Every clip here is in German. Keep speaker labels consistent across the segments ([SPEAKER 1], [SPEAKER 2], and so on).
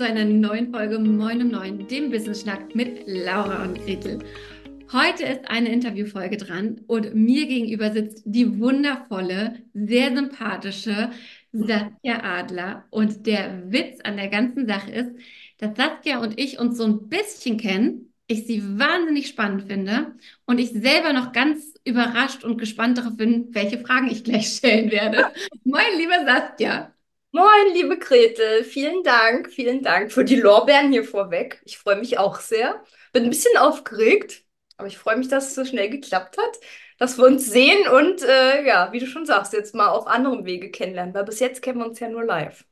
[SPEAKER 1] zu einer neuen Folge Moin um 9, dem Business Schnack mit Laura und Gretel. Heute ist eine Interviewfolge dran und mir gegenüber sitzt die wundervolle, sehr sympathische Saskia Adler. Und der Witz an der ganzen Sache ist, dass Saskia und ich uns so ein bisschen kennen, ich sie wahnsinnig spannend finde und ich selber noch ganz überrascht und gespannt darauf bin, welche Fragen ich gleich stellen werde. Moin, liebe Saskia.
[SPEAKER 2] Moin, liebe Gretel, vielen Dank, vielen Dank für die Lorbeeren hier vorweg. Ich freue mich auch sehr. Bin ein bisschen aufgeregt, aber ich freue mich, dass es so schnell geklappt hat, dass wir uns sehen und äh, ja, wie du schon sagst, jetzt mal auf anderem Wege kennenlernen, weil bis jetzt kennen wir uns ja nur live.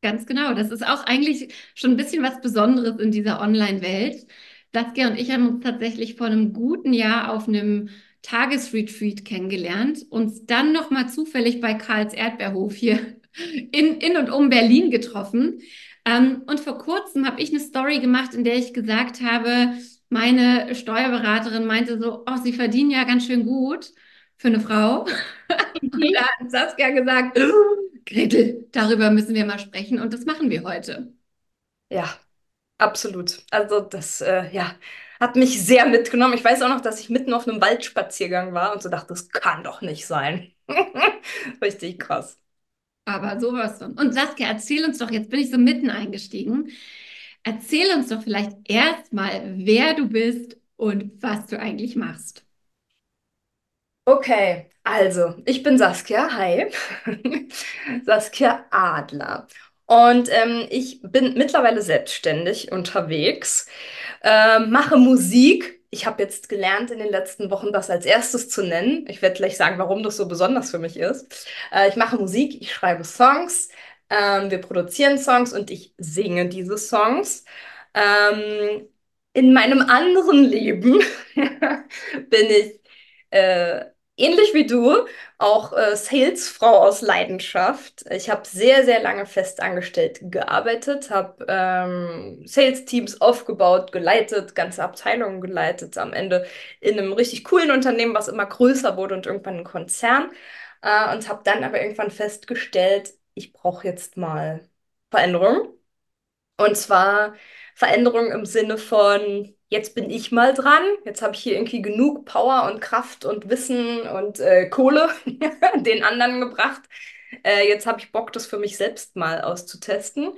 [SPEAKER 1] Ganz genau. Das ist auch eigentlich schon ein bisschen was Besonderes in dieser Online-Welt. Saskia und ich haben uns tatsächlich vor einem guten Jahr auf einem Tagesretreat kennengelernt, uns dann nochmal zufällig bei Karls Erdbeerhof hier in, in und um Berlin getroffen. Ähm, und vor kurzem habe ich eine Story gemacht, in der ich gesagt habe, meine Steuerberaterin meinte so, oh, Sie verdienen ja ganz schön gut für eine Frau. und da hat Saskia gesagt, Gretel, darüber müssen wir mal sprechen und das machen wir heute.
[SPEAKER 2] Ja, absolut. Also das, äh, ja, hat mich sehr mitgenommen. Ich weiß auch noch, dass ich mitten auf einem Waldspaziergang war und so dachte, das kann doch nicht sein. Richtig krass.
[SPEAKER 1] Aber sowas von. Und Saskia, erzähl uns doch, jetzt bin ich so mitten eingestiegen. Erzähl uns doch vielleicht erstmal, wer du bist und was du eigentlich machst.
[SPEAKER 2] Okay, also ich bin Saskia, hi. Saskia Adler. Und ähm, ich bin mittlerweile selbstständig unterwegs, äh, mache Musik ich habe jetzt gelernt in den letzten Wochen, das als erstes zu nennen. Ich werde gleich sagen, warum das so besonders für mich ist. Äh, ich mache Musik, ich schreibe Songs, ähm, wir produzieren Songs und ich singe diese Songs. Ähm, in meinem anderen Leben bin ich äh, ähnlich wie du, auch äh, Salesfrau aus Leidenschaft. Ich habe sehr, sehr lange festangestellt gearbeitet, habe ähm, Sales-Teams aufgebaut, geleitet, ganze Abteilungen geleitet, am Ende in einem richtig coolen Unternehmen, was immer größer wurde und irgendwann ein Konzern. Äh, und habe dann aber irgendwann festgestellt, ich brauche jetzt mal Veränderung. Und zwar Veränderung im Sinne von, jetzt bin ich mal dran, jetzt habe ich hier irgendwie genug Power und Kraft und Wissen und äh, Kohle den anderen gebracht. Äh, jetzt habe ich Bock, das für mich selbst mal auszutesten.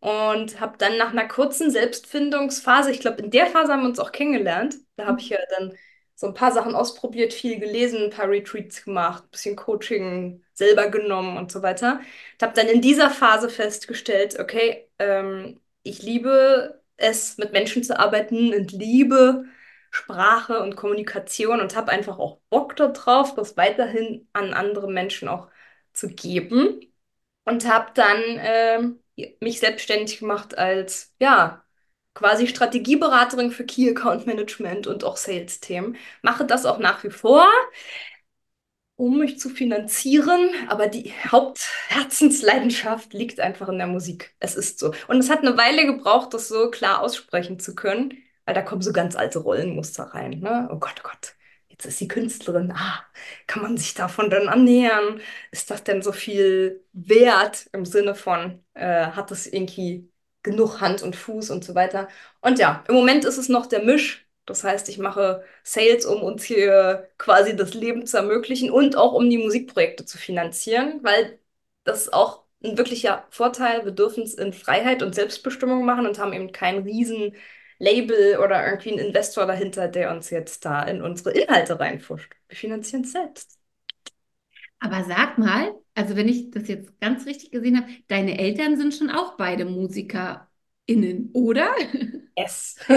[SPEAKER 2] Und habe dann nach einer kurzen Selbstfindungsphase, ich glaube, in der Phase haben wir uns auch kennengelernt. Da habe ich ja dann so ein paar Sachen ausprobiert, viel gelesen, ein paar Retreats gemacht, ein bisschen Coaching selber genommen und so weiter. Ich habe dann in dieser Phase festgestellt, okay, ähm, ich liebe es, mit Menschen zu arbeiten und liebe Sprache und Kommunikation und habe einfach auch Bock darauf, das weiterhin an andere Menschen auch zu geben. Und habe dann äh, mich selbstständig gemacht als, ja, quasi Strategieberaterin für Key Account Management und auch Sales-Themen. Mache das auch nach wie vor um mich zu finanzieren, aber die Hauptherzensleidenschaft liegt einfach in der Musik. Es ist so. Und es hat eine Weile gebraucht, das so klar aussprechen zu können, weil da kommen so ganz alte Rollenmuster rein. Ne? Oh Gott, oh Gott, jetzt ist sie Künstlerin. Ah, kann man sich davon dann annähern? Ist das denn so viel wert im Sinne von, äh, hat das irgendwie genug Hand und Fuß und so weiter? Und ja, im Moment ist es noch der Misch das heißt, ich mache Sales, um uns hier quasi das Leben zu ermöglichen und auch um die Musikprojekte zu finanzieren, weil das ist auch ein wirklicher Vorteil. Wir dürfen es in Freiheit und Selbstbestimmung machen und haben eben kein riesen Label oder irgendwie einen Investor dahinter, der uns jetzt da in unsere Inhalte reinfuscht. Wir finanzieren es selbst.
[SPEAKER 1] Aber sag mal, also wenn ich das jetzt ganz richtig gesehen habe, deine Eltern sind schon auch beide MusikerInnen, oder?
[SPEAKER 2] Yes.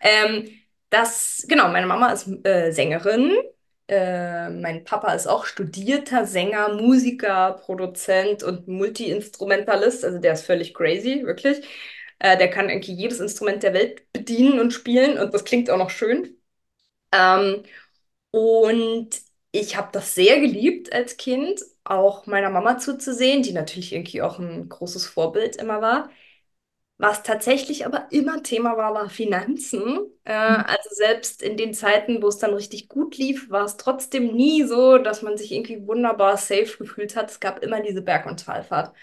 [SPEAKER 2] ähm, das, genau, meine Mama ist äh, Sängerin. Äh, mein Papa ist auch studierter Sänger, Musiker, Produzent und Multi-Instrumentalist. Also der ist völlig crazy, wirklich. Äh, der kann irgendwie jedes Instrument der Welt bedienen und spielen und das klingt auch noch schön. Ähm, und ich habe das sehr geliebt als Kind, auch meiner Mama zuzusehen, die natürlich irgendwie auch ein großes Vorbild immer war. Was tatsächlich aber immer Thema war, war Finanzen. Äh, mhm. also selbst in den Zeiten, wo es dann richtig gut lief, war es trotzdem nie so, dass man sich irgendwie wunderbar safe gefühlt hat. Es gab immer diese Berg- und Talfahrt.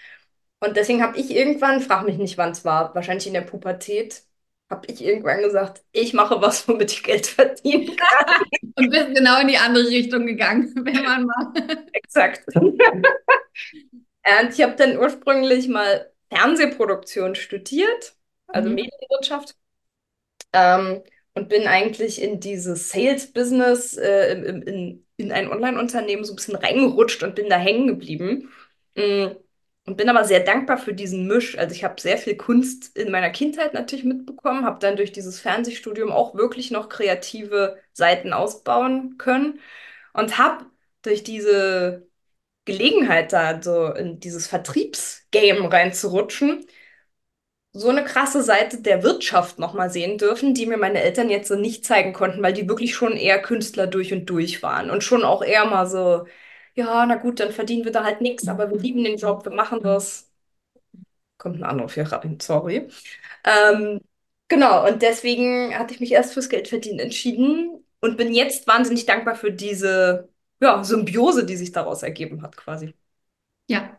[SPEAKER 2] Und deswegen habe ich irgendwann, frag mich nicht, wann es war, wahrscheinlich in der Pubertät, habe ich irgendwann gesagt, ich mache was, womit ich Geld verdienen kann.
[SPEAKER 1] Und bist genau in die andere Richtung gegangen, wenn man mal.
[SPEAKER 2] Exakt. Und ich habe dann ursprünglich mal Fernsehproduktion studiert, also
[SPEAKER 1] Mhm.
[SPEAKER 2] Medienwirtschaft, ähm, und bin eigentlich in dieses Sales-Business, äh, in, in, in ein Online-Unternehmen so ein bisschen reingerutscht und bin da hängen geblieben. Mm, Und bin aber sehr dankbar für diesen Misch. Also ich habe sehr viel Kunst in meiner Kindheit natürlich mitbekommen, habe dann durch dieses Fernsehstudium auch wirklich noch kreative Seiten ausbauen können und habe durch diese Gelegenheit da so in dieses Vertriebsgame reinzurutschen, so eine krasse Seite der Wirtschaft nochmal sehen dürfen, die mir meine Eltern jetzt so nicht zeigen konnten, weil die wirklich schon eher Künstler durch und durch waren und schon auch eher mal so, ja, na gut, dann verdienen wir da halt nichts, aber wir lieben den Job, wir machen das. Kommt ein Anruf hier rein, sorry. Ähm, genau, und deswegen hatte ich mich erst fürs Geldverdienen entschieden und bin jetzt wahnsinnig dankbar für diese, ja, Symbiose, die sich daraus ergeben hat, quasi.
[SPEAKER 1] Ja,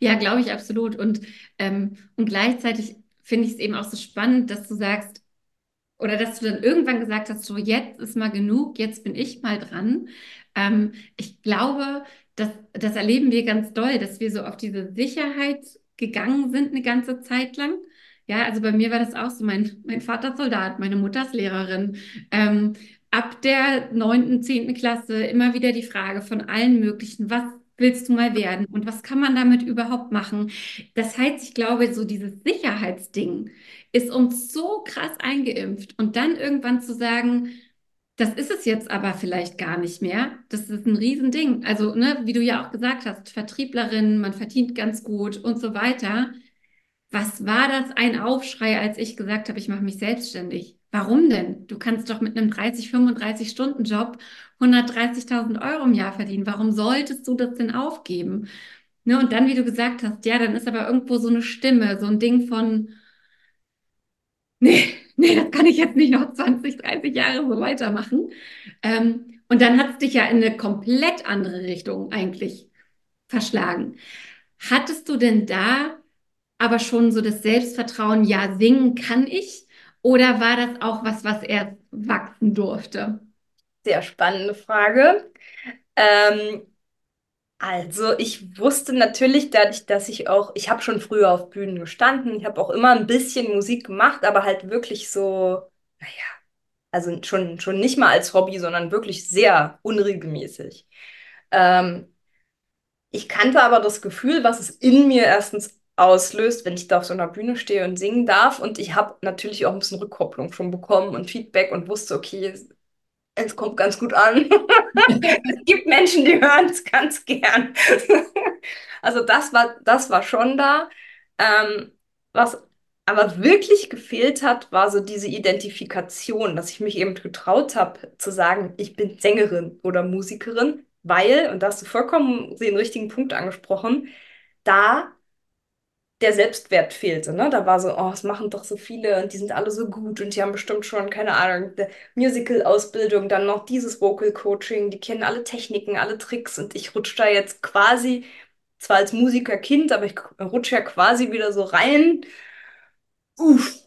[SPEAKER 1] ja, glaube ich absolut. Und, ähm, und gleichzeitig finde ich es eben auch so spannend, dass du sagst, oder dass du dann irgendwann gesagt hast, so jetzt ist mal genug, jetzt bin ich mal dran. Ähm, ich glaube, dass, das erleben wir ganz doll, dass wir so auf diese Sicherheit gegangen sind eine ganze Zeit lang. Ja, also bei mir war das auch so. Mein, mein Vater Soldat, meine Mutter ist Lehrerin. Ähm, ab der neunten, zehnten Klasse immer wieder die Frage von allen möglichen, was willst du mal werden und was kann man damit überhaupt machen? Das heißt, ich glaube, so dieses Sicherheitsding ist uns so krass eingeimpft. Und dann irgendwann zu sagen, das ist es jetzt aber vielleicht gar nicht mehr. Das ist ein Riesending. Also, ne, wie du ja auch gesagt hast, Vertrieblerin, man verdient ganz gut und so weiter. Was war das ein Aufschrei, als ich gesagt habe, ich mache mich selbstständig? Warum denn? Du kannst doch mit einem 30, 35 Stunden Job 130.000 Euro im Jahr verdienen. Warum solltest du das denn aufgeben? Ne, und dann, wie du gesagt hast, ja, dann ist aber irgendwo so eine Stimme, so ein Ding von, nee, nee, das kann ich jetzt nicht noch 20, 30 Jahre so weitermachen. Ähm, und dann hat es dich ja in eine komplett andere Richtung eigentlich verschlagen. Hattest du denn da aber schon so das Selbstvertrauen, ja, singen kann ich? Oder war das auch was, was erst wachsen durfte?
[SPEAKER 2] Sehr spannende Frage. Ähm, Also, ich wusste natürlich dadurch, dass ich auch, ich habe schon früher auf Bühnen gestanden, ich habe auch immer ein bisschen Musik gemacht, aber halt wirklich so, naja, also schon, schon nicht mal als Hobby, sondern wirklich sehr unregelmäßig. Ähm, ich kannte aber das Gefühl, was es in mir erstens auslöst, wenn ich da auf so einer Bühne stehe und singen darf. Und ich habe natürlich auch ein bisschen Rückkopplung schon bekommen und Feedback und wusste, okay, es kommt ganz gut an. Es gibt Menschen, die hören es ganz gern. Also das war, das war schon da. Ähm, was aber wirklich gefehlt hat, war so diese Identifikation, dass ich mich eben getraut habe zu sagen, ich bin Sängerin oder Musikerin, weil, und da hast du vollkommen den richtigen Punkt angesprochen, da der Selbstwert fehlte, ne? Da war so, oh, es machen doch so viele und die sind alle so gut und die haben bestimmt schon, keine Ahnung, Musical-Ausbildung, dann noch dieses Vocal-Coaching, die kennen alle Techniken, alle Tricks und ich rutsche da jetzt quasi, zwar als Musikerkind, aber ich rutsche ja quasi wieder so rein. Uff,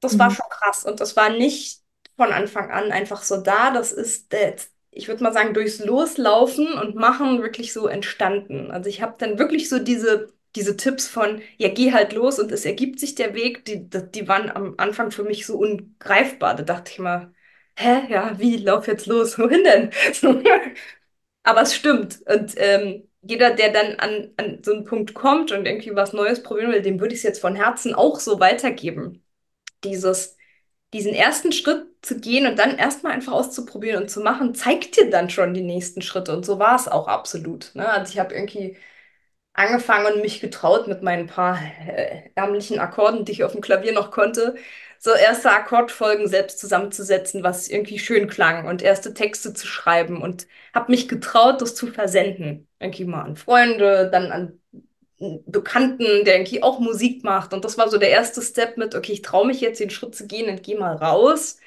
[SPEAKER 2] das war
[SPEAKER 1] Mhm.
[SPEAKER 2] schon krass und das war nicht von Anfang an einfach so da. Das ist, äh, ich würde mal sagen, durchs Loslaufen und Machen wirklich so entstanden. Also ich habe dann wirklich so diese, diese Tipps von, ja, geh halt los und es ergibt sich der Weg, die, die waren am Anfang für mich so ungreifbar. Da dachte ich mal, hä, ja, wie, lauf jetzt los? Wohin denn? Aber es stimmt. Und ähm, jeder, der dann an, an so einen Punkt kommt und irgendwie was Neues probieren will, dem würde ich es jetzt von Herzen auch so weitergeben dieses, diesen ersten Schritt zu gehen und dann erstmal einfach auszuprobieren und zu machen, zeigt dir dann schon die nächsten Schritte. Und so war es auch absolut. Ne? Also ich habe irgendwie angefangen und mich getraut mit meinen paar äh, ärmlichen Akkorden, die ich auf dem Klavier noch konnte, so erste Akkordfolgen selbst zusammenzusetzen, was irgendwie schön klang und erste Texte zu schreiben und habe mich getraut, das zu versenden. Irgendwie mal an Freunde, dann an Bekannten, der irgendwie auch Musik macht. Und das war so der erste Step mit, okay, ich traue mich jetzt den Schritt zu gehen und gehe mal raus.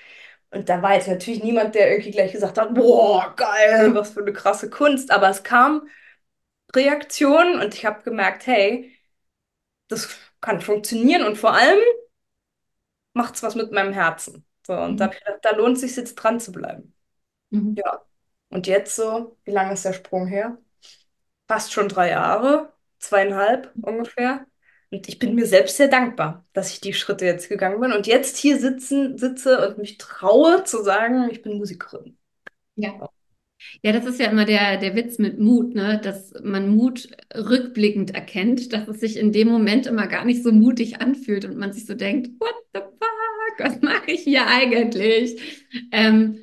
[SPEAKER 2] Und da war jetzt natürlich niemand, der irgendwie gleich gesagt hat, boah, geil, was für eine krasse Kunst. Aber es kam Reaktion und ich habe gemerkt, hey, das kann funktionieren und vor allem macht es was mit meinem Herzen. So, und da,
[SPEAKER 1] Mhm.
[SPEAKER 2] gedacht, da lohnt es sich jetzt dran zu bleiben.
[SPEAKER 1] Mhm.
[SPEAKER 2] Ja. Und jetzt so, wie lange ist der Sprung her? Fast schon drei Jahre, zweieinhalb ungefähr. Und ich bin mir selbst sehr dankbar, dass ich die Schritte jetzt gegangen bin und jetzt hier sitzen, sitze und mich traue zu sagen, ich bin Musikerin.
[SPEAKER 1] Ja. Ja, das ist ja immer der, der Witz mit Mut, ne? Dass man Mut rückblickend erkennt, dass es sich in dem Moment immer gar nicht so mutig anfühlt und man sich so denkt, what the fuck, was mache ich hier eigentlich? Ähm,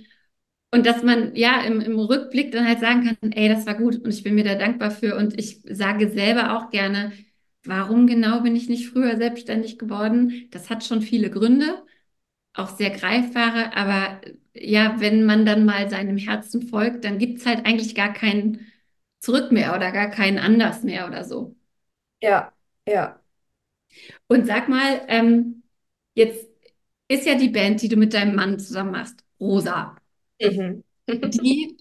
[SPEAKER 1] und dass man ja im, im Rückblick dann halt sagen kann, ey, das war gut und ich bin mir da dankbar für und ich sage selber auch gerne, warum genau bin ich nicht früher selbstständig geworden? Das hat schon viele Gründe auch sehr greifbare, aber ja, wenn man dann mal seinem Herzen folgt, dann gibt es halt eigentlich gar kein Zurück mehr oder gar keinen Anders mehr oder so.
[SPEAKER 2] Ja, ja.
[SPEAKER 1] Und sag mal, ähm, jetzt ist ja die Band, die du mit deinem Mann zusammen machst, Rosa.
[SPEAKER 2] Mhm.
[SPEAKER 1] Die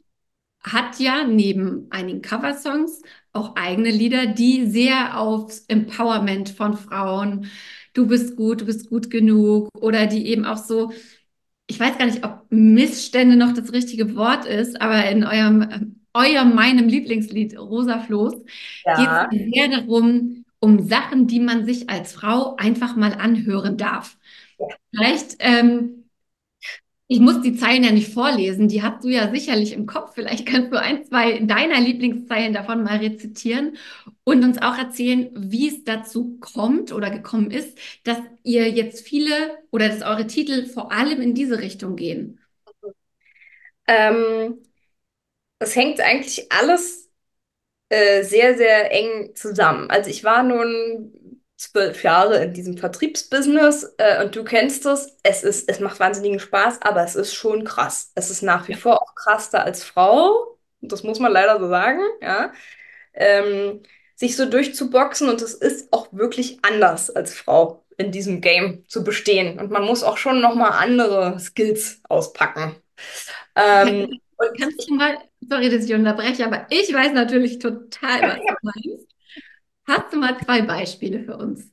[SPEAKER 1] hat ja neben einigen Coversongs auch eigene Lieder, die sehr aufs Empowerment von Frauen, du bist gut, du bist gut genug oder die eben auch so ich weiß gar nicht, ob Missstände noch das richtige Wort ist, aber in eurem, eurem meinem Lieblingslied Rosa Floß geht es
[SPEAKER 2] Ja.
[SPEAKER 1] sehr darum, um Sachen, die man sich als Frau einfach mal anhören darf. Vielleicht, ähm, ich muss die Zeilen ja nicht vorlesen, die hast du ja sicherlich im Kopf. Vielleicht kannst du ein, zwei deiner Lieblingszeilen davon mal rezitieren und uns auch erzählen, wie es dazu kommt oder gekommen ist, dass ihr jetzt viele oder dass eure Titel vor allem in diese Richtung gehen.
[SPEAKER 2] Ähm, das hängt eigentlich alles äh, sehr, sehr eng zusammen. Also ich war nun zwölf Jahre in diesem Vertriebsbusiness äh, und du kennst es. Es ist, es macht wahnsinnigen Spaß, aber es ist schon krass. Es ist nach wie vor auch krass da als Frau. Das muss man leider so sagen, ja. Ähm, sich so durchzuboxen und es ist auch wirklich anders als Frau in diesem Game zu bestehen. Und man muss auch schon nochmal andere Skills auspacken. Ähm, und
[SPEAKER 1] Kannst du mal, sorry, dass ich unterbreche, aber ich weiß natürlich total, was du meinst. Hast du mal zwei Beispiele für uns?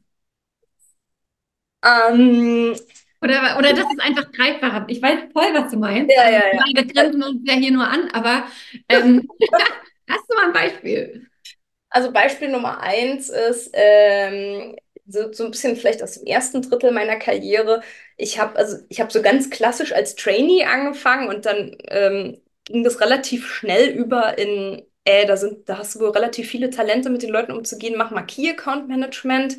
[SPEAKER 2] ähm,
[SPEAKER 1] Oder, oder das ist einfach greifbarer. Ich weiß voll, was du meinst.
[SPEAKER 2] ja,
[SPEAKER 1] Also,
[SPEAKER 2] ja,
[SPEAKER 1] ich
[SPEAKER 2] ja.
[SPEAKER 1] wir grenzen uns ja hier nur an, aber ähm, hast du mal ein Beispiel?
[SPEAKER 2] Also Beispiel Nummer eins ist ähm, so, so ein bisschen vielleicht aus dem ersten Drittel meiner Karriere. Ich habe also ich habe so ganz klassisch als Trainee angefangen und dann ähm, ging das relativ schnell über in, äh, da sind, da hast du wohl relativ viele Talente, mit den Leuten umzugehen, mach mal Key Account Management.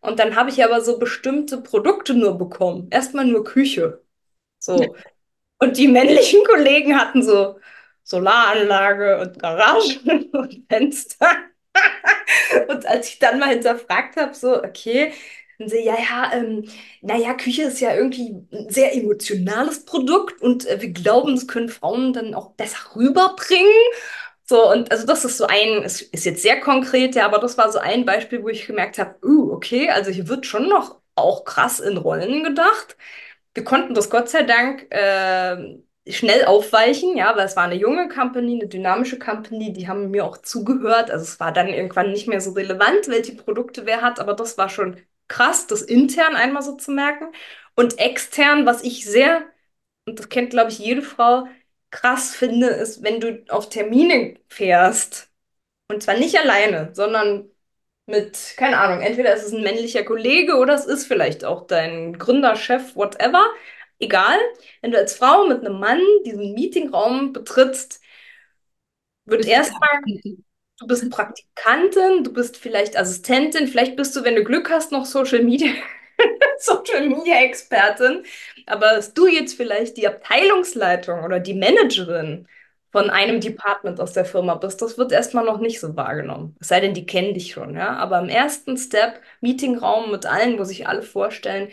[SPEAKER 2] Und dann habe ich aber so bestimmte Produkte nur bekommen. Erstmal nur Küche. So. Und die männlichen Kollegen hatten so Solaranlage und Garagen und Fenster. Und als ich dann mal hinterfragt habe, so, okay, dann sie, ja, ja, ähm, naja, Küche ist ja irgendwie ein sehr emotionales Produkt und äh, wir glauben, das können Frauen dann auch besser rüberbringen. So, und also das ist so ein, es ist jetzt sehr konkret, ja, aber das war so ein Beispiel, wo ich gemerkt habe, uh, okay, also hier wird schon noch auch krass in Rollen gedacht. Wir konnten das Gott sei Dank äh, schnell aufweichen, ja, weil es war eine junge Company, eine dynamische Company, die haben mir auch zugehört. Also es war dann irgendwann nicht mehr so relevant, welche Produkte wer hat, aber das war schon krass, das intern einmal so zu merken. Und extern, was ich sehr, und das kennt, glaube ich, jede Frau, krass finde, ist, wenn du auf Termine fährst. Und zwar nicht alleine, sondern mit, keine Ahnung, entweder ist es ein männlicher Kollege oder es ist vielleicht auch dein Gründer, Chef, whatever. Egal, wenn du als Frau mit einem Mann diesen Meetingraum betrittst, wird erstmal, du bist Praktikantin, du bist vielleicht Assistentin, vielleicht bist du, wenn du Glück hast, noch Social Media, Social Media Expertin. Aber dass du jetzt vielleicht die Abteilungsleitung oder die Managerin von einem Department aus der Firma bist, das wird erstmal noch nicht so wahrgenommen. Es sei denn, die kennen dich schon, ja. Aber im ersten Step, Meetingraum mit allen, wo sich alle vorstellen,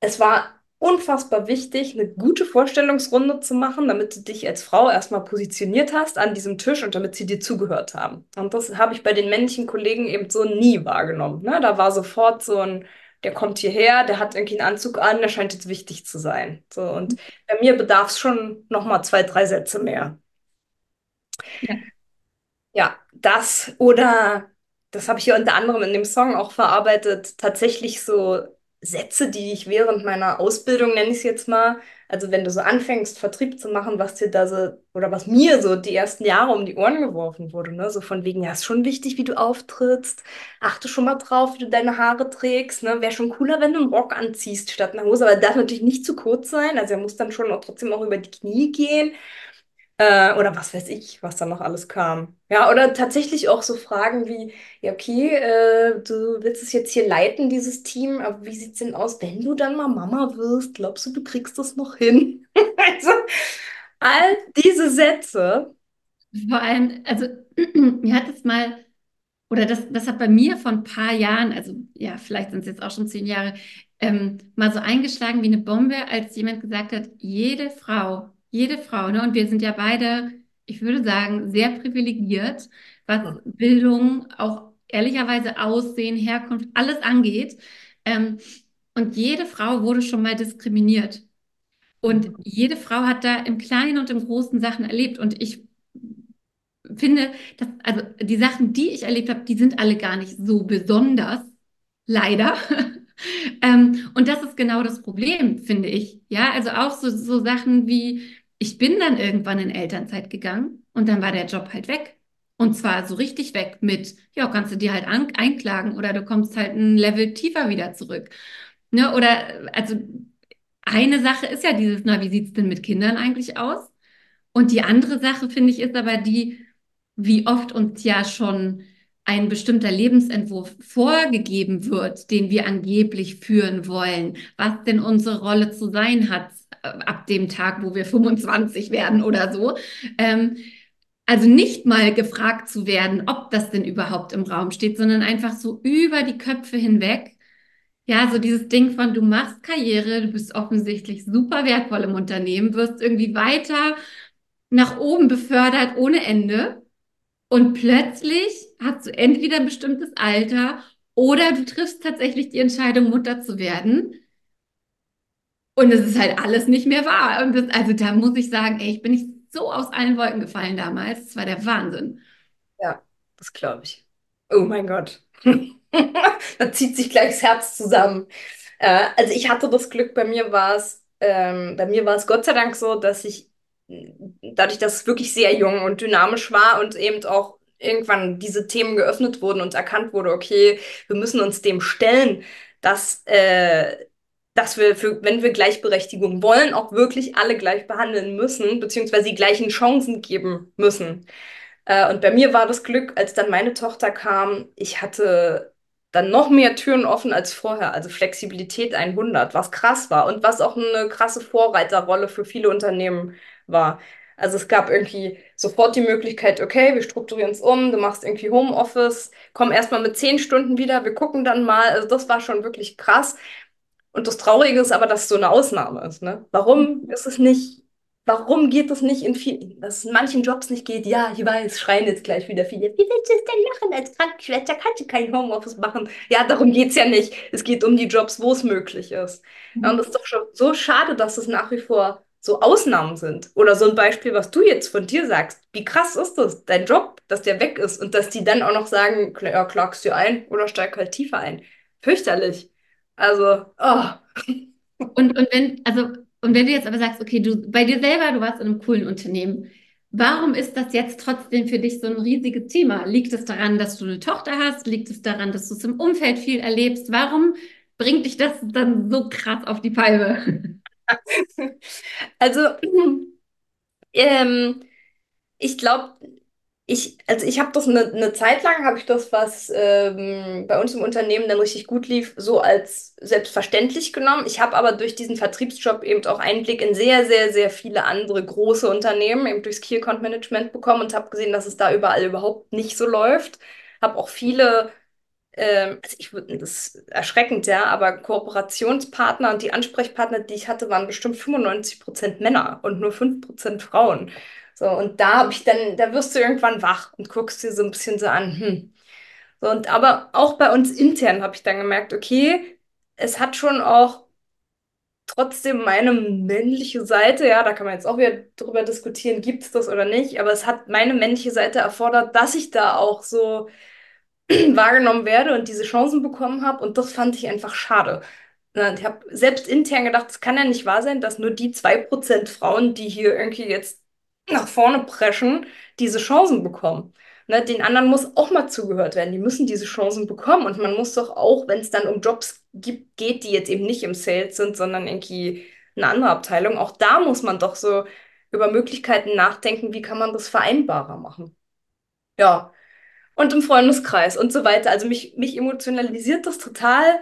[SPEAKER 2] es war unfassbar wichtig, eine gute Vorstellungsrunde zu machen, damit du dich als Frau erstmal positioniert hast an diesem Tisch und damit sie dir zugehört haben. Und das habe ich bei den männlichen Kollegen eben so nie wahrgenommen. Ne? Da war sofort so ein, der kommt hierher, der hat irgendwie einen Anzug an, der scheint jetzt wichtig zu sein. So, und bei mir bedarf es schon nochmal zwei, drei Sätze mehr.
[SPEAKER 1] Ja.
[SPEAKER 2] Ja, das oder das habe ich ja unter anderem in dem Song auch verarbeitet, tatsächlich so Sätze, die ich während meiner Ausbildung, nenne ich es jetzt mal, also wenn du so anfängst, Vertrieb zu machen, was dir da so, oder was mir so die ersten Jahre um die Ohren geworfen wurde, ne? So von wegen, ja, ist schon wichtig, wie du auftrittst, achte schon mal drauf, wie du deine Haare trägst, ne? Wäre schon cooler, wenn du einen Rock anziehst statt einer Hose, aber darf natürlich nicht zu kurz sein, also er muss dann schon auch trotzdem auch über die Knie gehen. Äh, oder was weiß ich, was da noch alles kam. Ja, oder tatsächlich auch so Fragen wie, ja, okay, äh, du willst es jetzt hier leiten, dieses Team, aber wie sieht's denn aus, wenn du dann mal Mama wirst? Glaubst du, du kriegst das noch hin? Also, all diese Sätze.
[SPEAKER 1] Vor allem, also mir hat es mal, oder das, das hat bei mir vor ein paar Jahren, also ja, vielleicht sind es jetzt auch schon zehn Jahre, ähm, mal so eingeschlagen wie eine Bombe, als jemand gesagt hat, jede Frau jede Frau, ne? Und wir sind ja beide, ich würde sagen, sehr privilegiert, was Bildung, auch ehrlicherweise Aussehen, Herkunft, alles angeht. Ähm, und jede Frau wurde schon mal diskriminiert. Und jede Frau hat da im Kleinen und im Großen Sachen erlebt. Und ich finde, dass, also die Sachen, die ich erlebt habe, die sind alle gar nicht so besonders. Leider. ähm, und das ist genau das Problem, finde ich. Ja, also auch so, so Sachen wie, ich bin dann irgendwann in Elternzeit gegangen und dann war der Job halt weg. Und zwar so richtig weg mit, ja, kannst du dir halt einklagen oder du kommst halt ein Level tiefer wieder zurück. Ne? Oder, also eine Sache ist ja dieses, na, wie sieht es denn mit Kindern eigentlich aus? Und die andere Sache, finde ich, ist aber die, wie oft uns ja schon ein bestimmter Lebensentwurf vorgegeben wird, den wir angeblich führen wollen, was denn unsere Rolle zu sein hat, ab dem Tag, wo wir 25 werden oder so. Ähm, also nicht mal gefragt zu werden, ob das denn überhaupt im Raum steht, sondern einfach so über die Köpfe hinweg. Ja, so dieses Ding von, du machst Karriere, du bist offensichtlich super wertvoll im Unternehmen, wirst irgendwie weiter nach oben befördert ohne Ende. Und plötzlich hast du entweder ein bestimmtes Alter oder du triffst tatsächlich die Entscheidung, Mutter zu werden. Und es ist halt alles nicht mehr wahr. Und das, also da muss ich sagen, ey, ich bin nicht so aus allen Wolken gefallen damals. Das war der Wahnsinn.
[SPEAKER 2] Ja, das glaube ich. Oh mein Gott. da zieht sich gleich das Herz zusammen. Äh, also ich hatte das Glück, bei mir war es, ähm, bei mir war es Gott sei Dank so, dass ich dadurch, dass es wirklich sehr jung und dynamisch war und eben auch irgendwann diese Themen geöffnet wurden und erkannt wurde, okay, wir müssen uns dem stellen, dass äh, dass wir, für, wenn wir Gleichberechtigung wollen, auch wirklich alle gleich behandeln müssen, beziehungsweise die gleichen Chancen geben müssen. Äh, und bei mir war das Glück, als dann meine Tochter kam, ich hatte dann noch mehr Türen offen als vorher, also Flexibilität 100, was krass war und was auch eine krasse Vorreiterrolle für viele Unternehmen war. Also es gab irgendwie sofort die Möglichkeit, okay, wir strukturieren es um, du machst irgendwie Homeoffice, komm erstmal mit zehn Stunden wieder, wir gucken dann mal. Also das war schon wirklich krass. Und das Traurige ist aber, dass es so eine Ausnahme ist. Ne? Warum ist es nicht, warum geht es nicht in vielen, dass es in manchen Jobs nicht geht? Ja, ich weiß, schreien jetzt gleich wieder viele. Wie willst du es denn machen? Als Krankenschwester kannst du kein Homeoffice machen. Ja, darum geht es ja nicht. Es geht um die Jobs, wo es möglich ist. Ja, und es ist doch schon so schade, dass es nach wie vor so Ausnahmen sind. Oder so ein Beispiel, was du jetzt von dir sagst. Wie krass ist das, dein Job, dass der weg ist und dass die dann auch noch sagen, ja, klagst du ein oder steig halt tiefer ein. Fürchterlich. Also, oh.
[SPEAKER 1] Und, und wenn, also, und wenn du jetzt aber sagst, okay, du bei dir selber, du warst in einem coolen Unternehmen, warum ist das jetzt trotzdem für dich so ein riesiges Thema? Liegt es daran, dass du eine Tochter hast? Liegt es daran, dass du es im Umfeld viel erlebst? Warum bringt dich das dann so krass auf die Palme?
[SPEAKER 2] Also, ähm, ich glaube, ich, also ich habe das eine, eine Zeit lang, habe ich das, was ähm, bei uns im Unternehmen dann richtig gut lief, so als selbstverständlich genommen. Ich habe aber durch diesen Vertriebsjob eben auch Einblick in sehr, sehr, sehr viele andere große Unternehmen, eben durchs Key Account Management bekommen und habe gesehen, dass es da überall überhaupt nicht so läuft. Habe auch viele, ähm, also ich das ist erschreckend, ja, aber Kooperationspartner und die Ansprechpartner, die ich hatte, waren bestimmt 95 Prozent Männer und nur 5 Prozent Frauen. So, und da habe ich dann, da wirst du irgendwann wach und guckst dir so ein bisschen so an, hm. So, und aber auch bei uns intern habe ich dann gemerkt, okay, es hat schon auch trotzdem meine männliche Seite, ja, da kann man jetzt auch wieder drüber diskutieren, gibt es das oder nicht, aber es hat meine männliche Seite erfordert, dass ich da auch so wahrgenommen werde und diese Chancen bekommen habe. Und das fand ich einfach schade. Ich habe selbst intern gedacht, es kann ja nicht wahr sein, dass nur die 2% Frauen, die hier irgendwie jetzt nach vorne preschen, diese Chancen bekommen. Ne, den anderen muss auch mal zugehört werden. Die müssen diese Chancen bekommen. Und man muss doch auch, wenn es dann um Jobs gibt, geht, die jetzt eben nicht im Sales sind, sondern irgendwie eine andere Abteilung, auch da muss man doch so über Möglichkeiten nachdenken, wie kann man das vereinbarer machen. Ja, und im Freundeskreis und so weiter. Also mich, mich emotionalisiert das total,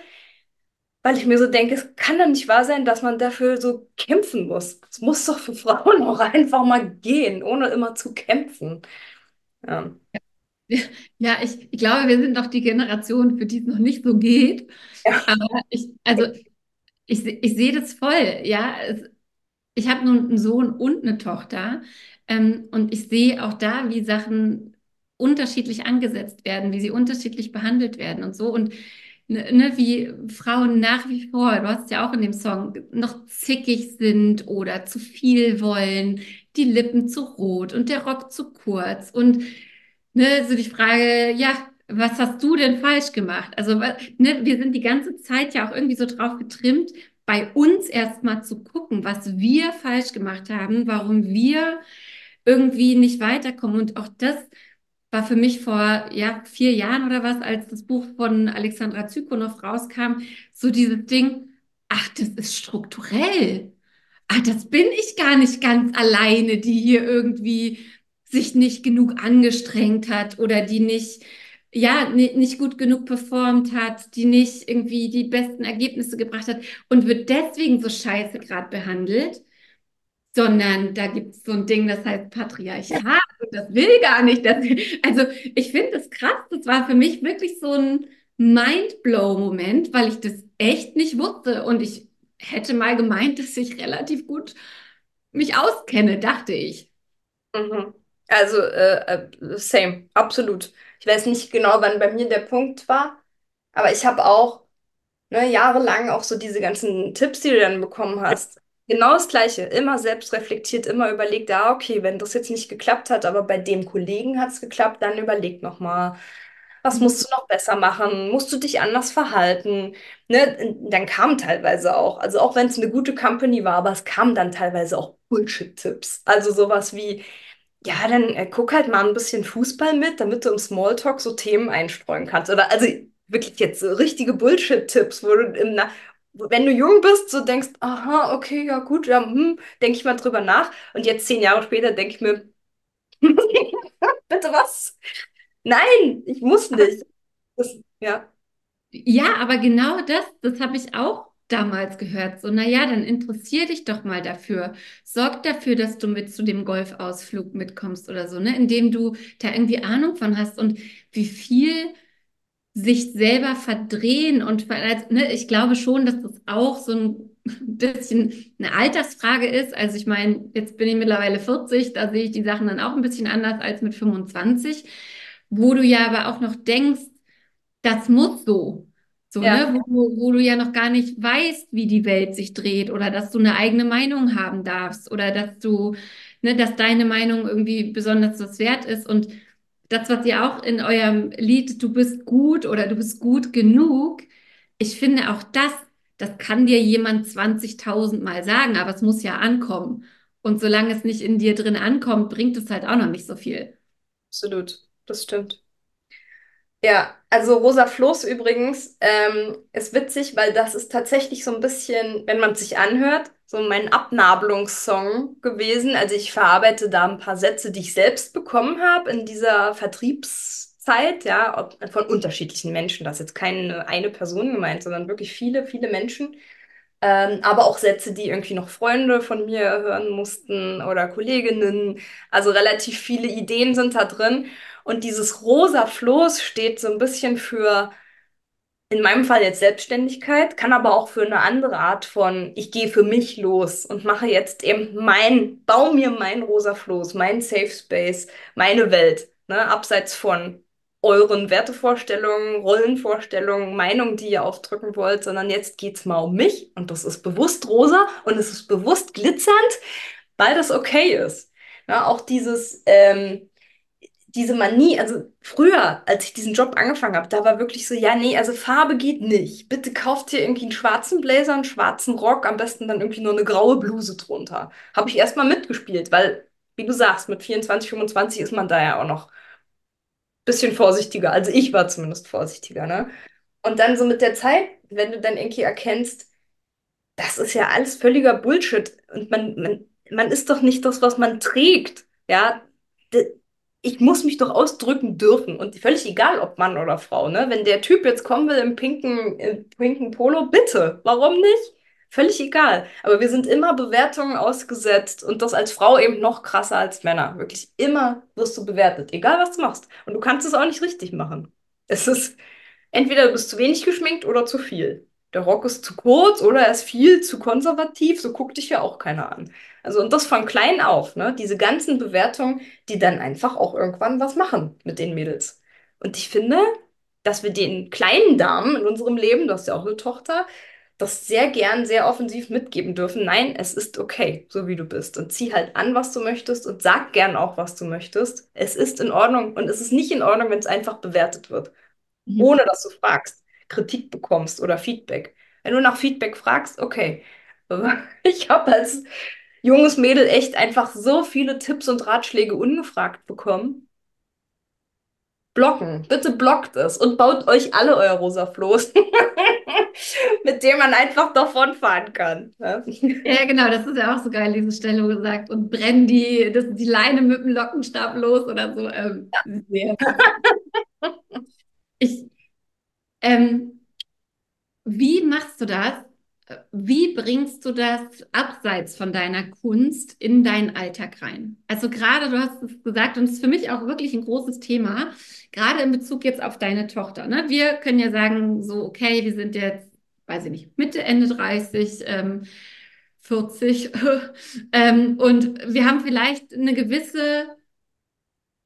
[SPEAKER 2] weil ich mir so denke, es kann doch nicht wahr sein, dass man dafür so kämpfen muss. Es muss doch für Frauen auch einfach mal gehen, ohne immer zu kämpfen. Ja.
[SPEAKER 1] Ja, ich, ich glaube, wir sind noch die Generation, für die es noch nicht so geht.
[SPEAKER 2] Ja.
[SPEAKER 1] Aber ich, also ich, ich sehe das voll, ja. Ich habe nun einen Sohn und eine Tochter. Ähm, und ich sehe auch da, wie Sachen unterschiedlich angesetzt werden, wie sie unterschiedlich behandelt werden und so. Und ne, ne, wie Frauen nach wie vor, du hast ja auch in dem Song, noch zickig sind oder zu viel wollen, die Lippen zu rot und der Rock zu kurz. Und ne, so die Frage, ja, was hast du denn falsch gemacht? Also, ne, wir sind die ganze Zeit ja auch irgendwie so drauf getrimmt, bei uns erstmal zu gucken, was wir falsch gemacht haben, warum wir irgendwie nicht weiterkommen. Und auch das war für mich vor ja, vier Jahren oder was, als das Buch von Alexandra Zykonow rauskam, so dieses Ding, ach, das ist strukturell. Ah, das bin ich gar nicht ganz alleine, die hier irgendwie sich nicht genug angestrengt hat oder die nicht, ja, ni- nicht gut genug performt hat, die nicht irgendwie die besten Ergebnisse gebracht hat und wird deswegen so scheiße gerade behandelt sondern da gibt es so ein Ding, das heißt Patriarchat das will gar nicht. Dass, also ich finde das krass, das war für mich wirklich so ein Mindblow-Moment, weil ich das echt nicht wusste und ich hätte mal gemeint, dass ich relativ gut mich auskenne, dachte ich.
[SPEAKER 2] Mhm. Also, äh, äh, same, absolut. Ich weiß nicht genau, wann bei mir der Punkt war, aber ich habe auch ne, jahrelang auch so diese ganzen Tipps, die du dann bekommen hast. Genau das Gleiche, immer selbst reflektiert, immer überlegt, ah, okay, wenn das jetzt nicht geklappt hat, aber bei dem Kollegen hat es geklappt, dann überleg nochmal, was musst du noch besser machen? Musst du dich anders verhalten? Ne? Dann kam teilweise auch, also auch wenn es eine gute Company war, aber es kamen dann teilweise auch Bullshit-Tipps. Also sowas wie, ja, dann äh, guck halt mal ein bisschen Fußball mit, damit du im Smalltalk so Themen einstreuen kannst. Oder also wirklich jetzt so richtige Bullshit-Tipps, wo du im Na wenn du jung bist, so denkst, aha, okay, ja gut, ja, hm, denke ich mal drüber nach. Und jetzt zehn Jahre später denke ich mir, bitte was? Nein, ich muss nicht. Das, ja,
[SPEAKER 1] Ja, aber genau das, das habe ich auch damals gehört. So, naja, dann interessier dich doch mal dafür. Sorg dafür, dass du mit zu dem Golfausflug mitkommst oder so, ne? Indem du da irgendwie Ahnung von hast und wie viel sich selber verdrehen und also, ne, ich glaube schon, dass das auch so ein bisschen eine Altersfrage ist. Also ich meine, jetzt bin ich mittlerweile 40, da sehe ich die Sachen dann auch ein bisschen anders als mit 25, wo du ja aber auch noch denkst, das muss so. So,
[SPEAKER 2] ja,
[SPEAKER 1] ne, wo, du- wo du ja noch gar nicht weißt, wie die Welt sich dreht oder dass du eine eigene Meinung haben darfst oder dass du, ne, dass deine Meinung irgendwie besonders was wert ist. Und das, was ihr auch in eurem Lied Du bist gut oder du bist gut genug, ich finde auch das, das kann dir jemand 20.000 Mal sagen, aber es muss ja ankommen. Und solange es nicht in dir drin ankommt, bringt es halt auch noch nicht so viel.
[SPEAKER 2] absolut. Das stimmt. Ja, also Rosa Floß übrigens ähm, ist witzig, weil das ist tatsächlich so ein bisschen, wenn man es sich anhört, so mein Abnabelungssong gewesen. Also ich verarbeite da ein paar Sätze, die ich selbst bekommen habe in dieser Vertriebszeit, ja, von unterschiedlichen Menschen. Das ist jetzt keine eine Person gemeint, sondern wirklich viele, viele Menschen. Ähm, aber auch Sätze, die irgendwie noch Freunde von mir hören mussten oder Kolleginnen. Also relativ viele Ideen sind da drin. Und dieses rosa Floß steht so ein bisschen für, in meinem Fall jetzt Selbstständigkeit, kann aber auch für eine andere Art von, ich gehe für mich los und mache jetzt eben mein, baue mir mein rosa Floß, mein Safe Space, meine Welt, ne, abseits von euren Wertevorstellungen, Rollenvorstellungen, Meinungen, die ihr aufdrücken wollt, sondern jetzt geht's mal um mich und das ist bewusst rosa und es ist bewusst glitzernd, weil das okay ist. Ne, auch dieses, ähm, diese Manie, also früher, als ich diesen Job angefangen habe, da war wirklich so, ja, nee, also Farbe geht nicht. Bitte kauft dir irgendwie einen schwarzen Blazer, einen schwarzen Rock, am besten dann irgendwie nur eine graue Bluse drunter. Habe ich erstmal mitgespielt, weil, wie du sagst, mit 24, 25 ist man da ja auch noch ein bisschen vorsichtiger. Also ich war zumindest vorsichtiger, ne? Und dann so mit der Zeit, wenn du dann irgendwie erkennst, das ist ja alles völliger Bullshit und man, man, man ist doch nicht das, was man trägt. Ja, ich muss mich doch ausdrücken dürfen und völlig egal, ob Mann oder Frau, ne? Wenn der Typ jetzt kommen will im pinken, im pinken Polo, bitte, warum nicht? Völlig egal. Aber wir sind immer Bewertungen ausgesetzt und das als Frau eben noch krasser als Männer. Wirklich immer wirst du bewertet, egal was du machst. Und du kannst es auch nicht richtig machen. Es ist entweder du bist zu wenig geschminkt oder zu viel. Der Rock ist zu kurz oder er ist viel zu konservativ, so guckt dich ja auch keiner an. Also, und das von klein auf, ne? Diese ganzen Bewertungen, die dann einfach auch irgendwann was machen mit den Mädels. Und ich finde, dass wir den kleinen Damen in unserem Leben, du hast ja auch eine Tochter, das sehr gern, sehr offensiv mitgeben dürfen. Nein, es ist okay, so wie du bist. Und zieh halt an, was du möchtest und sag gern auch, was du möchtest. Es ist in Ordnung und es ist nicht in Ordnung, wenn es einfach bewertet wird
[SPEAKER 1] Mhm.
[SPEAKER 2] ohne dass du fragst, Kritik bekommst oder Feedback. Wenn du nach Feedback fragst, okay. Ich habe als junges Mädel echt einfach so viele Tipps und Ratschläge ungefragt bekommen. Blocken, bitte blockt es und baut euch alle euer rosa Floß, mit dem man einfach davonfahren kann. Ja?
[SPEAKER 1] Ja, genau, das ist ja auch so geil, diese Stelle, wo gesagt, und brennen die, das, die Leine mit dem Lockenstab los oder so. Ähm, sehr. Ich, ähm, Wie machst du das? Wie bringst du das abseits von deiner Kunst in deinen Alltag rein? Also gerade, du hast es gesagt, und es ist für mich auch wirklich ein großes Thema, gerade in Bezug jetzt auf deine Tochter. Ne? Wir können ja sagen, so, okay, wir sind jetzt, weiß ich nicht, Mitte, Ende 30, ähm, 40, ähm, und wir haben vielleicht eine gewisse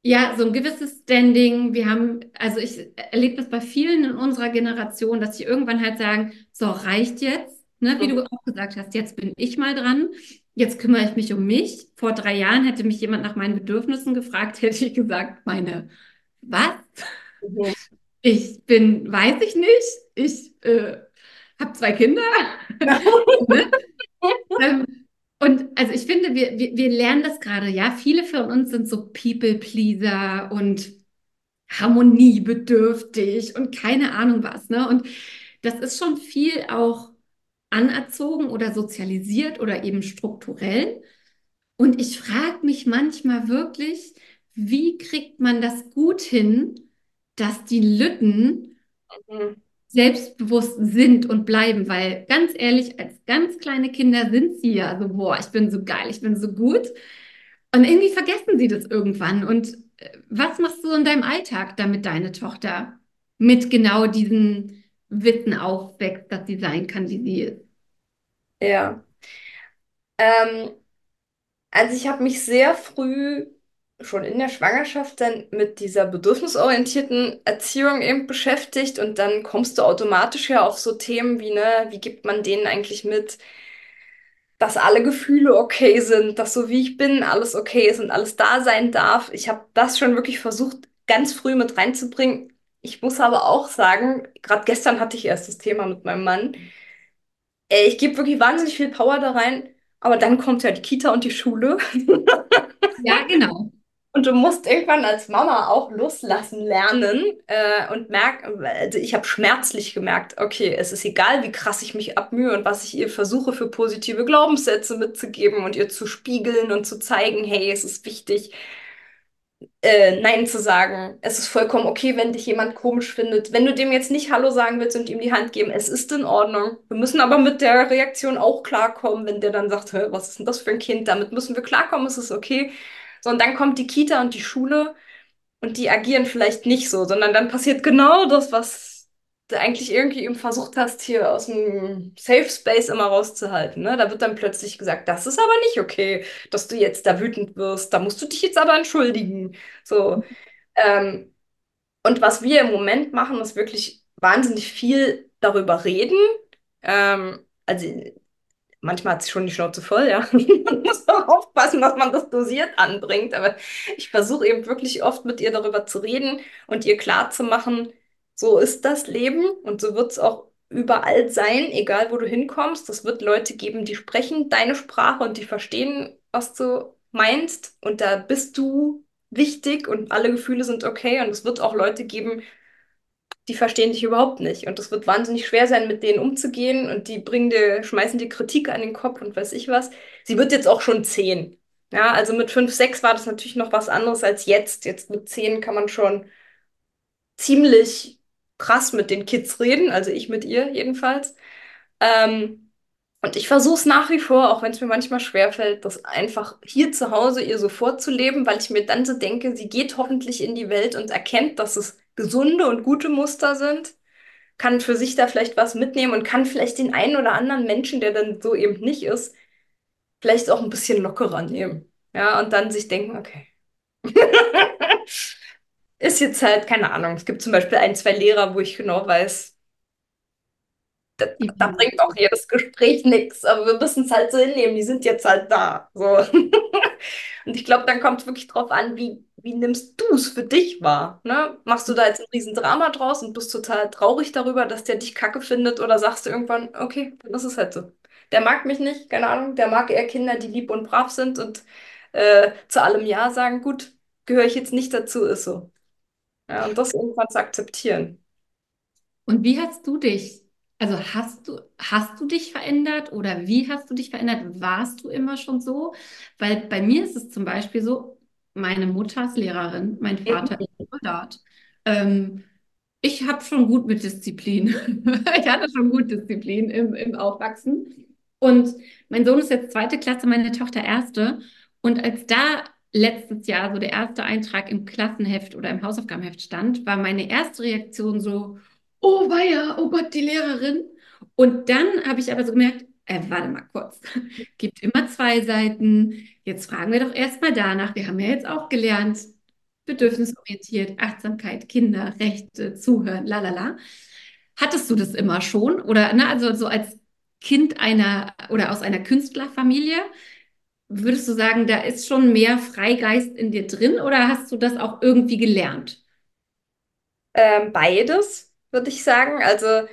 [SPEAKER 1] ja, so ein gewisses Standing. Wir haben, also ich erlebe das bei vielen in unserer Generation, dass sie irgendwann halt sagen, so reicht jetzt, ne, wie du auch gesagt hast, jetzt bin ich mal dran. Jetzt kümmere ich mich um mich. Vor drei Jahren hätte mich jemand nach meinen Bedürfnissen gefragt, hätte ich gesagt, meine, was?
[SPEAKER 2] Mhm.
[SPEAKER 1] Ich bin, weiß ich nicht. Ich äh, habe zwei Kinder. Ne? Ähm, und also ich finde, wir, wir, wir lernen das gerade, ja. Viele von uns sind so People-Pleaser und harmoniebedürftig und keine Ahnung was, ne? Und das ist schon viel auch anerzogen oder sozialisiert oder eben strukturell. Und ich frage mich manchmal wirklich, wie kriegt man das gut hin, dass die Lütten
[SPEAKER 2] Mhm.
[SPEAKER 1] selbstbewusst sind und bleiben, weil ganz ehrlich, als ganz kleine Kinder sind sie ja so, boah, ich bin so geil, ich bin so gut. Und irgendwie vergessen sie das irgendwann. Und äh, was machst du in deinem Alltag, damit deine Tochter mit genau diesem Wissen aufwächst, dass sie sein kann, wie sie ist?
[SPEAKER 2] Ja. Ähm, Also ich habe mich sehr früh schon in der Schwangerschaft dann mit dieser bedürfnisorientierten Erziehung eben beschäftigt und dann kommst du automatisch ja auf so Themen wie, ne, wie gibt man denen eigentlich mit, dass alle Gefühle okay sind, dass so wie ich bin, alles okay ist und alles da sein darf. Ich habe das schon wirklich versucht, ganz früh mit reinzubringen. Ich muss aber auch sagen, gerade gestern hatte ich erst das Thema mit meinem Mann. Ey, ich gebe wirklich wahnsinnig viel Power da rein, aber dann kommt ja die Kita und die Schule.
[SPEAKER 1] Ja, genau.
[SPEAKER 2] Und du musst irgendwann als Mama auch loslassen lernen äh, und merken, also ich habe schmerzlich gemerkt, okay, es ist egal, wie krass ich mich abmühe und was ich ihr versuche für positive Glaubenssätze mitzugeben und ihr zu spiegeln und zu zeigen, hey, es ist wichtig, äh, Nein zu sagen. Es ist vollkommen okay, wenn dich jemand komisch findet. Wenn du dem jetzt nicht Hallo sagen willst und ihm die Hand geben, es ist in Ordnung. Wir müssen aber mit der Reaktion auch klarkommen, wenn der dann sagt, was ist denn das für ein Kind? Damit müssen wir klarkommen, es ist okay. So, und dann kommt die Kita und die Schule und die agieren vielleicht nicht so, sondern dann passiert genau das, was eigentlich irgendwie eben versucht hast, hier aus dem Safe Space immer rauszuhalten. Ne? Da wird dann plötzlich gesagt, das ist aber nicht okay, dass du jetzt da wütend wirst, da musst du dich jetzt aber entschuldigen. So, ähm, und was wir im Moment machen, ist wirklich wahnsinnig viel darüber reden. Ähm, also manchmal hat sie schon die Schnauze voll, ja. Man muss auch aufpassen, dass man das dosiert anbringt. Aber ich versuche eben wirklich oft mit ihr darüber zu reden und ihr klarzumachen, so ist das Leben und so wird es auch überall sein, egal wo du hinkommst. Es wird Leute geben, die sprechen deine Sprache und die verstehen, was du meinst. Und da bist du wichtig und alle Gefühle sind okay. Und es wird auch Leute geben, die verstehen dich überhaupt nicht. Und es wird wahnsinnig schwer sein, mit denen umzugehen. Und die bringen dir, schmeißen dir Kritik an den Kopf und weiß ich was. Sie wird jetzt auch schon zehn. Ja, also mit fünf, sechs war das natürlich noch was anderes als jetzt. Jetzt mit zehn kann man schon ziemlich krass mit den Kids reden, also ich mit ihr jedenfalls. Ähm, und ich versuche es nach wie vor, auch wenn es mir manchmal schwerfällt, das einfach hier zu Hause ihr so vorzuleben, weil ich mir dann so denke, sie geht hoffentlich in die Welt und erkennt, dass es gesunde und gute Muster sind, kann für sich da vielleicht was mitnehmen und kann vielleicht den einen oder anderen Menschen, der dann so eben nicht ist, vielleicht auch ein bisschen lockerer nehmen. Ja, und dann sich denken, okay. ist jetzt halt, keine Ahnung, es gibt zum Beispiel ein, zwei Lehrer, wo ich genau weiß, da, da bringt auch jedes Gespräch nichts, aber wir müssen es halt so hinnehmen, die sind jetzt halt da. So. Und ich glaube, dann kommt es wirklich drauf an, wie, wie nimmst du es für dich wahr? Ne? Machst du da jetzt ein Riesendrama draus und bist total traurig darüber, dass der dich kacke findet oder sagst du irgendwann, okay, dann ist es halt so. Der mag mich nicht, keine Ahnung, der mag eher Kinder, die lieb und brav sind und äh, zu allem Ja sagen, gut, gehöre ich jetzt nicht dazu, ist so. Ja, und das irgendwann zu akzeptieren.
[SPEAKER 1] Und wie hast du dich, also hast du, hast du dich verändert oder wie hast du dich verändert? Warst du immer schon so? Weil bei mir ist es zum Beispiel so, meine Mutter ist Lehrerin, mein Vater ist Soldat. Ähm, ich habe schon gut mit Disziplin. Ich hatte schon gut Disziplin im, im Aufwachsen. Und mein Sohn ist jetzt zweite Klasse, meine Tochter erste. Und als da letztes Jahr so der erste Eintrag im Klassenheft oder im Hausaufgabenheft stand, war meine erste Reaktion so, oh weia, oh Gott, die Lehrerin. Und dann habe ich aber so gemerkt, äh, warte mal kurz, gibt immer zwei Seiten. Jetzt fragen wir doch erstmal danach. Wir haben ja jetzt auch gelernt, bedürfnisorientiert, Achtsamkeit, Kinder, Rechte, Zuhören, lalala. Hattest du das immer schon? Oder, ne, also so als Kind einer oder aus einer Künstlerfamilie? Würdest du sagen, da ist schon mehr Freigeist in dir drin oder hast du das auch irgendwie gelernt?
[SPEAKER 2] Ähm, beides, würde ich sagen. Also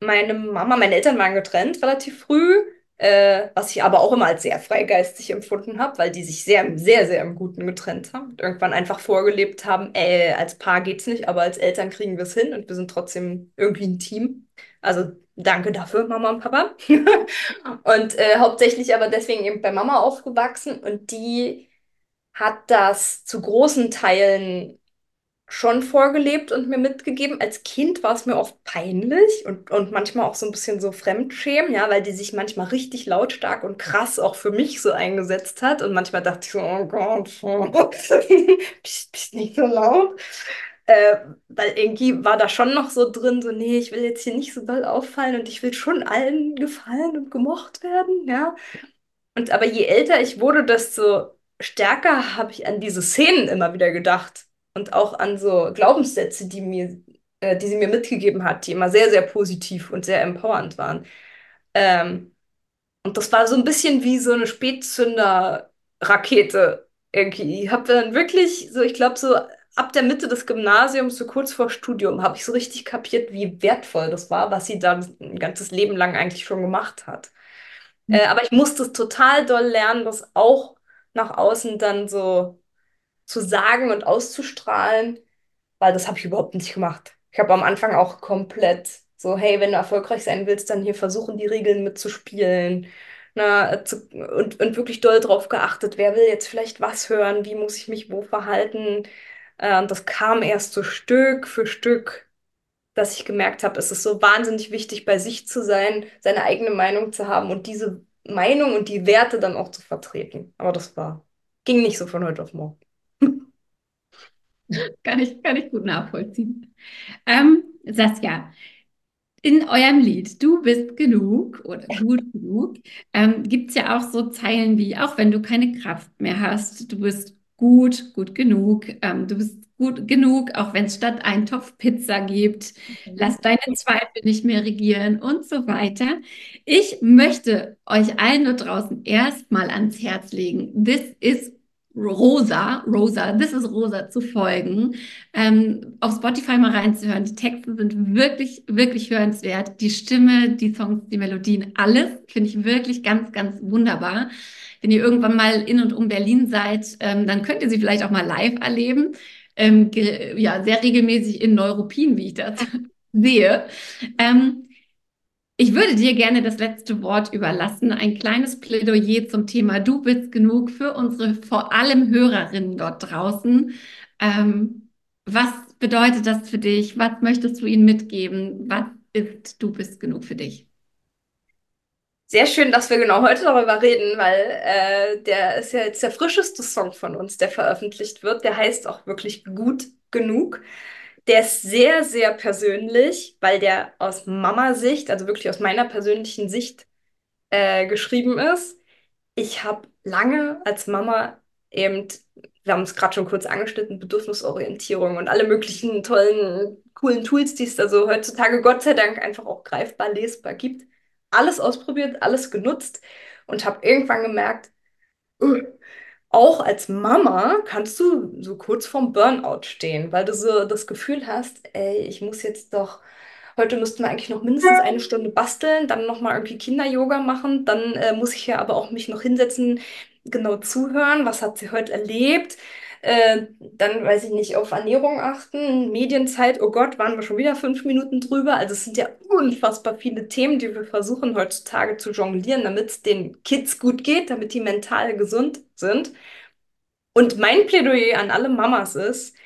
[SPEAKER 2] meine Mama, meine Eltern waren getrennt relativ früh, äh, was ich aber auch immer als sehr freigeistig empfunden habe, weil die sich sehr, sehr, sehr im Guten getrennt haben und irgendwann einfach vorgelebt haben, äh, als Paar geht's nicht, aber als Eltern kriegen wir es hin und wir sind trotzdem irgendwie ein Team. Also danke dafür, Mama und Papa. und äh, hauptsächlich aber deswegen eben bei Mama aufgewachsen und die hat das zu großen Teilen schon vorgelebt und mir mitgegeben. Als Kind war es mir oft peinlich und, und manchmal auch so ein bisschen so Fremdschämen, ja, weil die sich manchmal richtig lautstark und krass auch für mich so eingesetzt hat. Und manchmal dachte ich so, oh Gott, bist, bist nicht so laut. Äh, weil irgendwie war da schon noch so drin, so, nee, ich will jetzt hier nicht so doll auffallen und ich will schon allen gefallen und gemocht werden, ja. Und aber je älter ich wurde, desto stärker habe ich an diese Szenen immer wieder gedacht und auch an so Glaubenssätze, die mir, äh, die sie mir mitgegeben hat, die immer sehr, sehr positiv und sehr empowernd waren. Ähm, und das war so ein bisschen wie so eine Spätzünder-Rakete irgendwie. Ich habe dann wirklich so, ich glaube, so ab der Mitte des Gymnasiums, so kurz vor Studium, habe ich so richtig kapiert, wie wertvoll das war, was sie da ein ganzes Leben lang eigentlich schon gemacht hat. Mhm. Äh, aber ich musste es total doll lernen, das auch nach außen dann so zu sagen und auszustrahlen, weil das habe ich überhaupt nicht gemacht. Ich habe am Anfang auch komplett so, hey, wenn du erfolgreich sein willst, dann hier versuchen, die Regeln mitzuspielen. Na, zu, und, und wirklich doll drauf geachtet, wer will jetzt vielleicht was hören, wie muss ich mich wo verhalten. Und das kam erst so Stück für Stück, dass ich gemerkt habe, es ist so wahnsinnig wichtig, bei sich zu sein, seine eigene Meinung zu haben und diese Meinung und die Werte dann auch zu vertreten. Aber das war, ging nicht so von heute auf morgen.
[SPEAKER 1] Kann ich, kann ich gut nachvollziehen. Ähm, Saskia, in eurem Lied Du bist genug oder gut genug ähm, gibt es ja auch so Zeilen wie, auch wenn du keine Kraft mehr hast, du bist gut, gut genug. Ähm, du bist gut genug, auch wenn es statt ein Topf Pizza gibt. Lass deine Zweifel nicht mehr regieren und so weiter. Ich möchte euch allen da draußen erstmal ans Herz legen. This is Rosa, Rosa, This is Rosa zu folgen, ähm, auf Spotify mal reinzuhören. Die Texte sind wirklich, wirklich hörenswert. Die Stimme, die Songs, die Melodien, alles finde ich wirklich ganz, ganz wunderbar. Wenn ihr irgendwann mal in und um Berlin seid, ähm, dann könnt ihr sie vielleicht auch mal live erleben. Ähm, ja, sehr regelmäßig in Neuruppin, wie ich das sehe. Ähm, ich würde dir gerne das letzte Wort überlassen. Ein kleines Plädoyer zum Thema Du bist genug für unsere vor allem Hörerinnen dort draußen. Ähm, was bedeutet das für dich? Was möchtest du ihnen mitgeben? Was ist Du bist genug für dich?
[SPEAKER 2] Sehr schön, dass wir genau heute darüber reden, weil äh, der ist ja jetzt der frischeste Song von uns, der veröffentlicht wird. Der heißt auch wirklich gut genug. Der ist sehr, sehr persönlich, weil der aus Mama-Sicht, also wirklich aus meiner persönlichen Sicht, äh, geschrieben ist. Ich habe lange als Mama eben, wir haben es gerade schon kurz angeschnitten, Bedürfnisorientierung und alle möglichen tollen, coolen Tools, die es da so heutzutage Gott sei Dank einfach auch greifbar lesbar gibt alles ausprobiert, alles genutzt und habe irgendwann gemerkt, uh, auch als Mama kannst du so kurz vorm Burnout stehen, weil du so das Gefühl hast, ey, ich muss jetzt doch, heute müssten wir eigentlich noch mindestens eine Stunde basteln, dann nochmal irgendwie Kinder-Yoga machen, dann äh, muss ich ja aber auch mich noch hinsetzen, genau zuhören, was hat sie heute erlebt, äh, dann weiß ich nicht, auf Ernährung achten, Medienzeit, oh Gott, waren wir schon wieder fünf Minuten drüber. Also es sind ja unfassbar viele Themen, die wir versuchen heutzutage zu jonglieren, damit es den Kids gut geht, damit die mental gesund sind. Und mein Plädoyer an alle Mamas ist,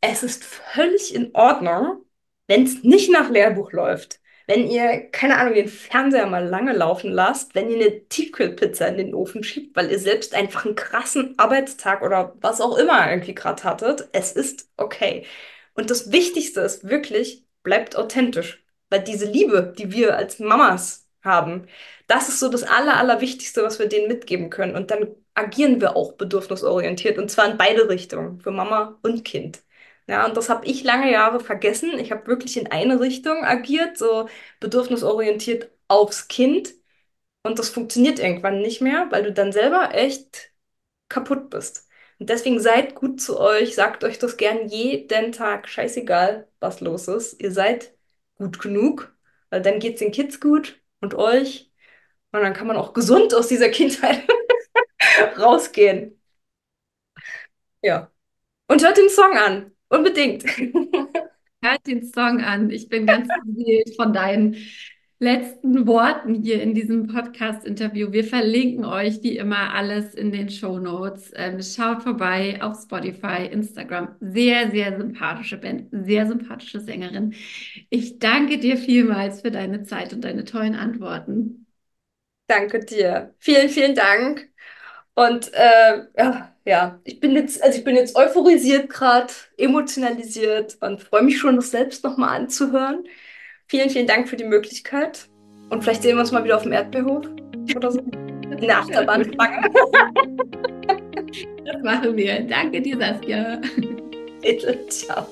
[SPEAKER 2] es ist völlig in Ordnung, wenn es nicht nach Lehrbuch läuft wenn ihr, keine Ahnung, den Fernseher mal lange laufen lasst, wenn ihr eine Tiefkühlpizza in den Ofen schiebt, weil ihr selbst einfach einen krassen Arbeitstag oder was auch immer irgendwie gerade hattet, es ist okay. Und das Wichtigste ist wirklich, bleibt authentisch. Weil diese Liebe, die wir als Mamas haben, das ist so das Aller, Allerwichtigste, was wir denen mitgeben können. Und dann agieren wir auch bedürfnisorientiert und zwar in beide Richtungen, für Mama und Kind. Ja, und das habe ich lange Jahre vergessen. Ich habe wirklich in eine Richtung agiert, so bedürfnisorientiert aufs Kind. Und das funktioniert irgendwann nicht mehr, weil du dann selber echt kaputt bist. Und deswegen seid gut zu euch, sagt euch das gern jeden Tag, scheißegal, was los ist. Ihr seid gut genug, weil dann geht es den Kids gut und euch. Und dann kann man auch gesund aus dieser Kindheit rausgehen. Ja. Und hört den Song an. Unbedingt.
[SPEAKER 1] Hört den Song an. Ich bin ganz beseelt von deinen letzten Worten hier in diesem Podcast-Interview. Wir verlinken euch wie immer alles in den Show Notes. Ähm, schaut vorbei auf Spotify, Instagram. Sehr, sehr sympathische Band, sehr sympathische Sängerin. Ich danke dir vielmals für deine Zeit und deine tollen Antworten.
[SPEAKER 2] Danke dir. Vielen, vielen Dank. Und äh, ja ja, ich bin jetzt, also ich bin jetzt euphorisiert gerade, emotionalisiert und freue mich schon, das selbst nochmal anzuhören. Vielen, vielen Dank für die Möglichkeit. Und vielleicht sehen wir uns mal wieder auf dem Erdbeerhof oder so. In der Achterbahn
[SPEAKER 1] Das machen wir. Danke dir, Saskia.
[SPEAKER 2] Bitte, ciao.